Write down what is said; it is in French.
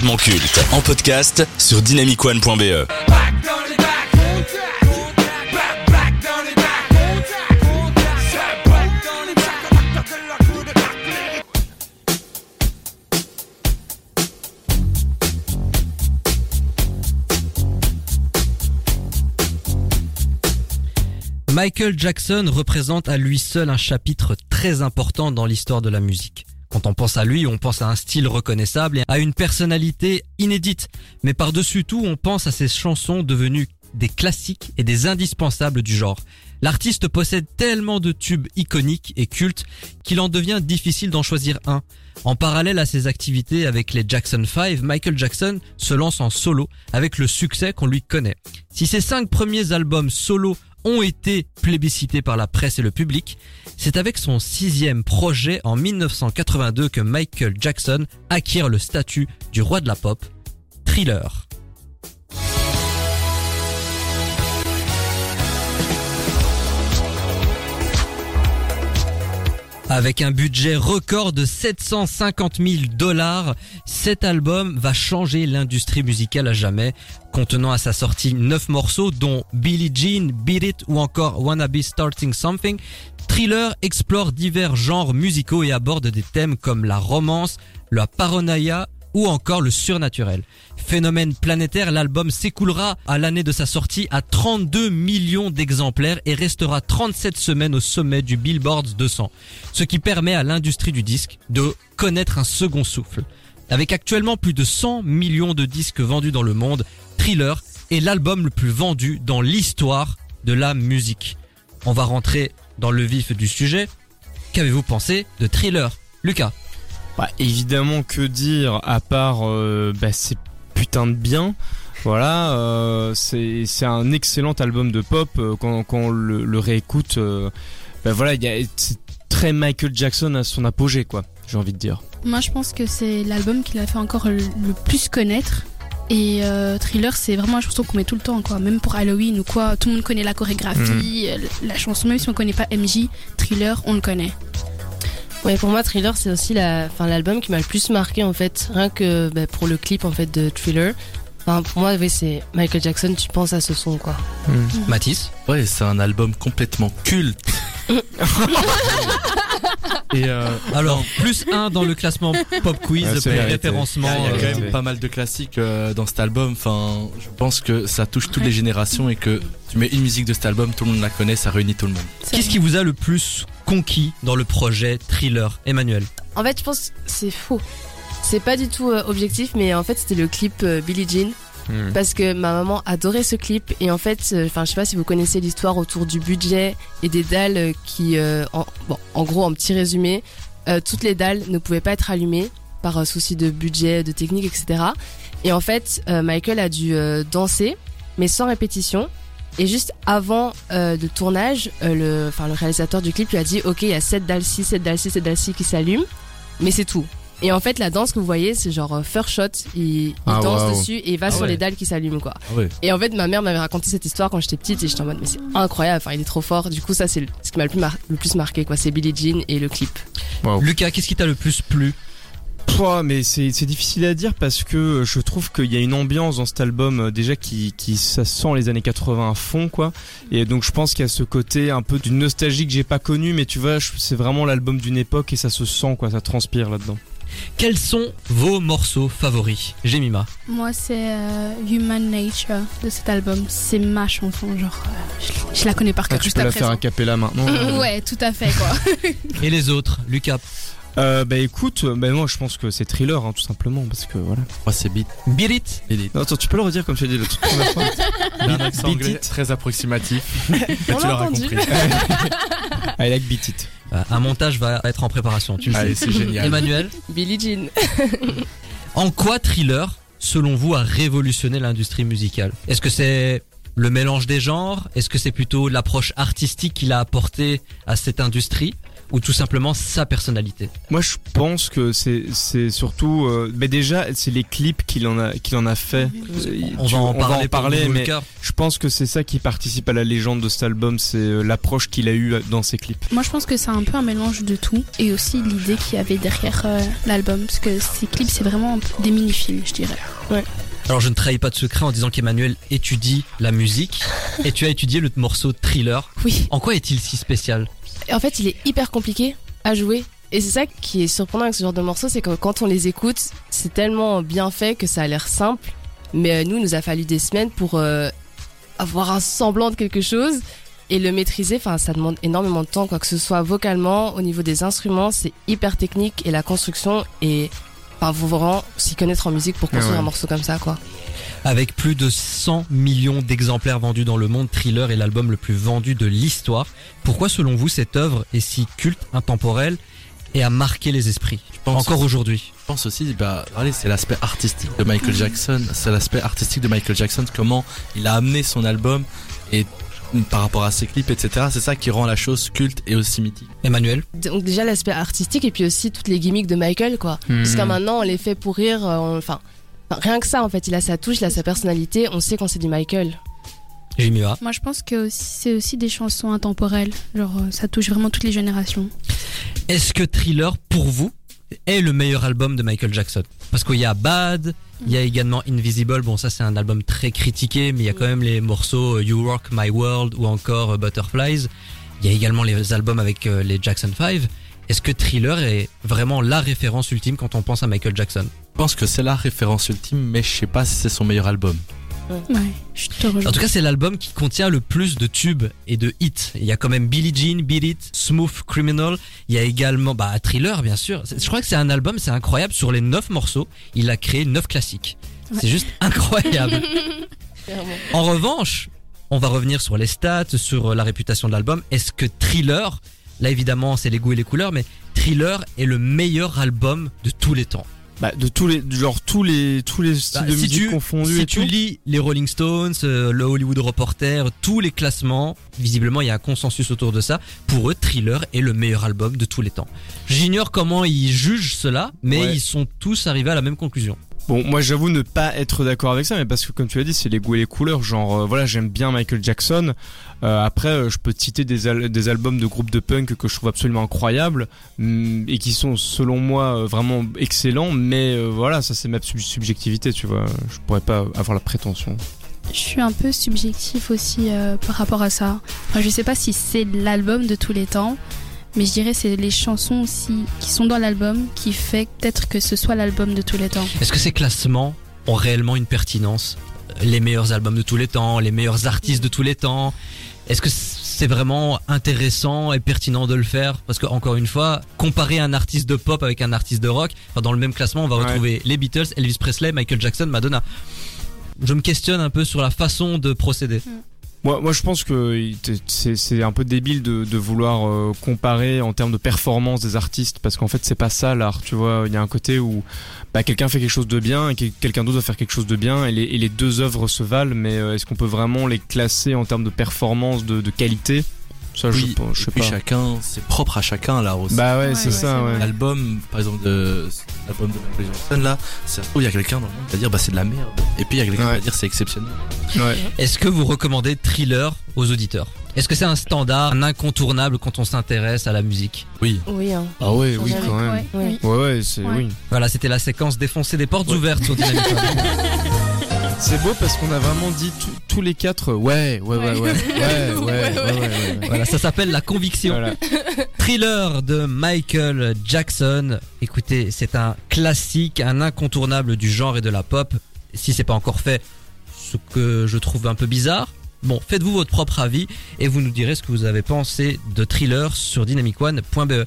culte en podcast sur dynamicone.be. Michael Jackson représente à lui seul un chapitre très important dans l'histoire de la musique. Quand on pense à lui, on pense à un style reconnaissable et à une personnalité inédite. Mais par-dessus tout, on pense à ses chansons devenues des classiques et des indispensables du genre. L'artiste possède tellement de tubes iconiques et cultes qu'il en devient difficile d'en choisir un. En parallèle à ses activités avec les Jackson 5, Michael Jackson se lance en solo avec le succès qu'on lui connaît. Si ses cinq premiers albums solo ont été plébiscités par la presse et le public, c'est avec son sixième projet en 1982 que Michael Jackson acquiert le statut du roi de la pop, Thriller. Avec un budget record de 750 000 dollars, cet album va changer l'industrie musicale à jamais, contenant à sa sortie 9 morceaux dont Billie Jean, Beat It ou encore Wanna Be Starting Something. Thriller explore divers genres musicaux et aborde des thèmes comme la romance, la paranoïa ou encore le surnaturel. Phénomène planétaire, l'album s'écoulera à l'année de sa sortie à 32 millions d'exemplaires et restera 37 semaines au sommet du Billboard 200, ce qui permet à l'industrie du disque de connaître un second souffle. Avec actuellement plus de 100 millions de disques vendus dans le monde, Thriller est l'album le plus vendu dans l'histoire de la musique. On va rentrer dans le vif du sujet. Qu'avez-vous pensé de Thriller? Lucas bah, évidemment, que dire à part euh, bah, c'est putain de bien. Voilà, euh, c'est un excellent album de pop euh, quand, quand on le, le réécoute. Bah, voilà, c'est très Michael Jackson à son apogée quoi. J'ai envie de dire. Moi, je pense que c'est l'album qui l'a fait encore le le plus connaître. Et euh, Thriller, c'est vraiment une chanson qu'on met tout le temps, quoi. Même pour Halloween ou quoi, tout le monde connaît la chorégraphie, euh, la chanson. Même si on connaît pas MJ, Thriller, on le connaît. Ouais, pour moi, Thriller, c'est aussi la, enfin, l'album qui m'a le plus marqué, en fait. Rien que bah, pour le clip, en fait, de Thriller. Enfin, pour moi, oui, c'est Michael Jackson, tu penses à ce son, quoi. Mathis Ouais, c'est un album complètement culte. Et euh, Alors, plus un dans le classement pop quiz, Ouais, mérité. référencement. il y a quand euh, même pas mal de classiques euh, dans cet album. Enfin, je pense que ça touche toutes les générations et que tu mets une musique de cet album, tout le monde la connaît, ça réunit tout le monde. Qu'est-ce qui vous a le plus conquis dans le projet Thriller Emmanuel? En fait, je pense que c'est faux. C'est pas du tout euh, objectif, mais en fait, c'était le clip euh, Billie Jean. Hmm. Parce que ma maman adorait ce clip. Et en fait, euh, enfin, je sais pas si vous connaissez l'histoire autour du budget et des dalles euh, qui, euh, en, bon, en gros, en petit résumé, toutes les dalles ne pouvaient pas être allumées par souci de budget, de technique, etc. Et en fait, Michael a dû danser, mais sans répétition. Et juste avant le tournage, le, enfin, le réalisateur du clip lui a dit Ok, il y a 7 dalles ci, 7 dalles ci, 7 dalles ci qui s'allument, mais c'est tout. Et en fait, la danse que vous voyez, c'est genre euh, first shot, il, il Ah, danse dessus et il va Ah sur ouais. les dalles qui s'allument, quoi. Ah ouais. Et en fait, ma mère m'avait raconté cette histoire quand j'étais petite et j'étais en mode, mais c'est incroyable, enfin, il est trop fort. Du coup, ça, c'est ce qui m'a le plus, mar- le plus marqué, quoi. C'est Billie Jean et le clip. Lucas, qu'est-ce qui t'a le plus plu? Pouah, mais c'est difficile à dire parce que je trouve qu'il y a une ambiance dans cet album euh, déjà qui, qui ça sent les années 80 à fond quoi et donc je pense qu'il y a ce côté un peu d'une nostalgie que j'ai pas connu mais tu vois c'est vraiment l'album d'une époque et ça se sent quoi ça transpire là-dedans. Quels sont vos morceaux favoris Jemima? Moi, c'est euh, Human Nature de cet album. C'est ma chanson, genre, euh, je, je la connais par Ah, cœur tu juste peux la après. faire a cappella maintenant. ouais, tout à fait, quoi. Et les autres Lucas? Euh, bah écoute, bah moi je pense que c'est thriller hein, tout simplement parce que voilà. Moi, c'est Beat. Beat It? Beat It. Non, attends, tu peux le redire comme tu as dit la toute première fois. Un accent Beat anglais It. très approximatif. Tu l'a l'auras compris. I like beat it. Euh, Un montage va être en préparation, tu le Allez, sais. c'est génial. Emmanuel Billie Jean. En quoi Thriller, selon vous, a révolutionné l'industrie musicale? Est-ce que c'est le mélange des genres? Est-ce que c'est plutôt l'approche artistique qu'il a apporté à cette industrie? Ou tout simplement sa personnalité Moi, je pense que c'est c'est surtout, euh, mais déjà, c'est les clips qu'il en a qu'il en a fait. Euh, On tu- va en parler, pour parler, mais je pense que c'est ça qui participe à la légende de cet album, c'est euh, l'approche qu'il a eue dans ses clips. Moi, je pense que c'est un peu un mélange de tout et aussi l'idée qu'il y avait derrière euh, l'album. Parce que ces clips, c'est vraiment des mini-films, je dirais. Alors je ne trahis pas de secret en disant qu'Emmanuel étudie la musique et tu as étudié le morceau Thriller. Oui. En quoi est-il si spécial? En fait, il est hyper compliqué à jouer. Et c'est ça qui est surprenant avec ce genre de morceaux, c'est que quand on les écoute, c'est tellement bien fait que ça a l'air simple. Mais euh, nous, il nous a fallu des semaines pour euh, avoir un semblant de quelque chose et le maîtriser. Enfin, ça demande énormément de temps, quoi que ce soit vocalement, au niveau des instruments, c'est hyper technique et la construction est. Enfin, faut vraiment s'y connaître en musique pour construire ouais. un morceau comme ça, quoi. Avec plus de 100 millions d'exemplaires vendus dans le monde, Thriller est l'album le plus vendu de l'histoire. Pourquoi selon vous cette œuvre est si culte, intemporelle et a marqué les esprits pense- Encore aujourd'hui. Je pense aussi, bah, allez, c'est l'aspect artistique de Michael Jackson. C'est l'aspect artistique de Michael Jackson, comment il a amené son album et par rapport à ses clips, etc. C'est ça qui rend la chose culte et aussi mythique. Emmanuel Donc déjà l'aspect artistique et puis aussi toutes les gimmicks de Michael quoi. Jusqu'à maintenant on les fait pour rire, euh, enfin rien que ça en fait, il a sa touche, il a sa personnalité, on sait quand c'est du Michael. Jimmy Moi, je pense que c'est aussi des chansons intemporelles. Genre, euh, ça touche vraiment toutes les générations. Est-ce que Thriller, pour vous, est le meilleur album de Michael Jackson? Parce qu'il y a Bad, il y a également Invisible. Bon, ça c'est un album très critiqué, mais il y a quand même les morceaux euh, You Rock My World ou encore euh, Butterflies. Il y a également les albums avec euh, les Jackson 5. Est-ce que Thriller est vraiment la référence ultime quand on pense à Michael Jackson? Je pense que c'est la référence ultime, mais je sais pas si c'est son meilleur album. Ouais, je te rejoins. En tout cas, c'est l'album qui contient le plus de tubes et de hits. Il y a quand même Billie Jean, Beat It, Smooth Criminal. Il y a également bah, Thriller, bien sûr. Je crois que c'est un album, c'est incroyable. Sur les 9 morceaux, il a créé 9 classiques. C'est juste incroyable. En revanche, on va revenir sur les stats, sur la réputation de l'album. Est-ce que Thriller, là évidemment c'est les goûts et les couleurs, mais Thriller est le meilleur album de tous les temps Bah, de tous les, genre tous les, tous les styles Bah, de si musique tu- confondus Si et tu tout. lis les Rolling Stones, euh, le Hollywood Reporter, tous les classements, visiblement il y a un consensus autour de ça. Pour eux, Thriller est le meilleur album de tous les temps. J'ignore comment ils jugent cela, mais Ouais. ils sont tous arrivés à la même conclusion. Bon, moi j'avoue ne pas être d'accord avec ça, mais parce que comme tu l'as dit, c'est les goûts et les couleurs. Genre, euh, voilà, j'aime bien Michael Jackson. Euh, après, euh, je peux te citer des, des albums de groupes de punk que je trouve absolument incroyables hum, et qui sont, selon moi, vraiment excellents. Mais voilà, ça c'est ma sub- subjectivité, tu vois. Je pourrais pas avoir la prétention. Je suis un peu subjectif aussi par rapport à ça. Enfin, je sais pas si c'est l'album de tous les temps, mais je dirais c'est les chansons aussi qui sont dans l'album qui fait peut-être que ce soit l'album de tous les temps. Est-ce que ces classements ont réellement une pertinence? Les meilleurs albums de tous les temps, les meilleurs artistes de tous les temps Est-ce que c'est vraiment intéressant et pertinent de le faire? Parce que encore une fois, comparer un artiste de pop avec un artiste de rock, enfin, dans le même classement, on va Ouais. retrouver les Beatles, Elvis Presley, Michael Jackson, Madonna. Je me questionne un peu sur la façon de procéder. Moi, moi, je pense que c'est un peu débile de, vouloir euh, comparer en termes de performance des artistes parce qu'en fait, c'est pas ça l'art. Tu vois, il y a un côté où bah, quelqu'un fait quelque chose de bien et que quelqu'un d'autre va faire quelque chose de bien et les, deux œuvres se valent. Mais euh, est-ce qu'on peut vraiment les classer en termes de performance, de qualité? Ça, je, Oui, je sais et puis pas. chacun, c'est propre à chacun là aussi. Bah ouais, Ouais, c'est ouais, ça. Ouais. L'album, par exemple, de l'album de Michael Jackson là, ça se trouve, il y a quelqu'un dans le monde qui va dire bah c'est de la merde. Et puis il y a quelqu'un qui va dire c'est exceptionnel. Ouais. Est-ce que vous recommandez Thriller aux auditeurs? Est-ce que c'est un standard, un incontournable quand on s'intéresse à la musique? Oui. Oui hein. Ah ouais, oui, quand même. Ouais, Ouais. c'est Ouais. oui. Voilà, c'était la séquence défoncer des portes ouvertes sur Dynamic One. C'est beau parce qu'on a vraiment dit tous les quatre euh, ouais, ouais, ouais, ouais, ouais, ouais, Voilà, ça s'appelle la conviction. Thriller de Michael Jackson. Écoutez, c'est un classique, un incontournable du genre et de la pop. Si c'est pas encore fait, ce que je trouve un peu bizarre. Bon, faites-vous votre propre avis et vous nous direz ce que vous avez pensé de Thriller sur dynamicone.be.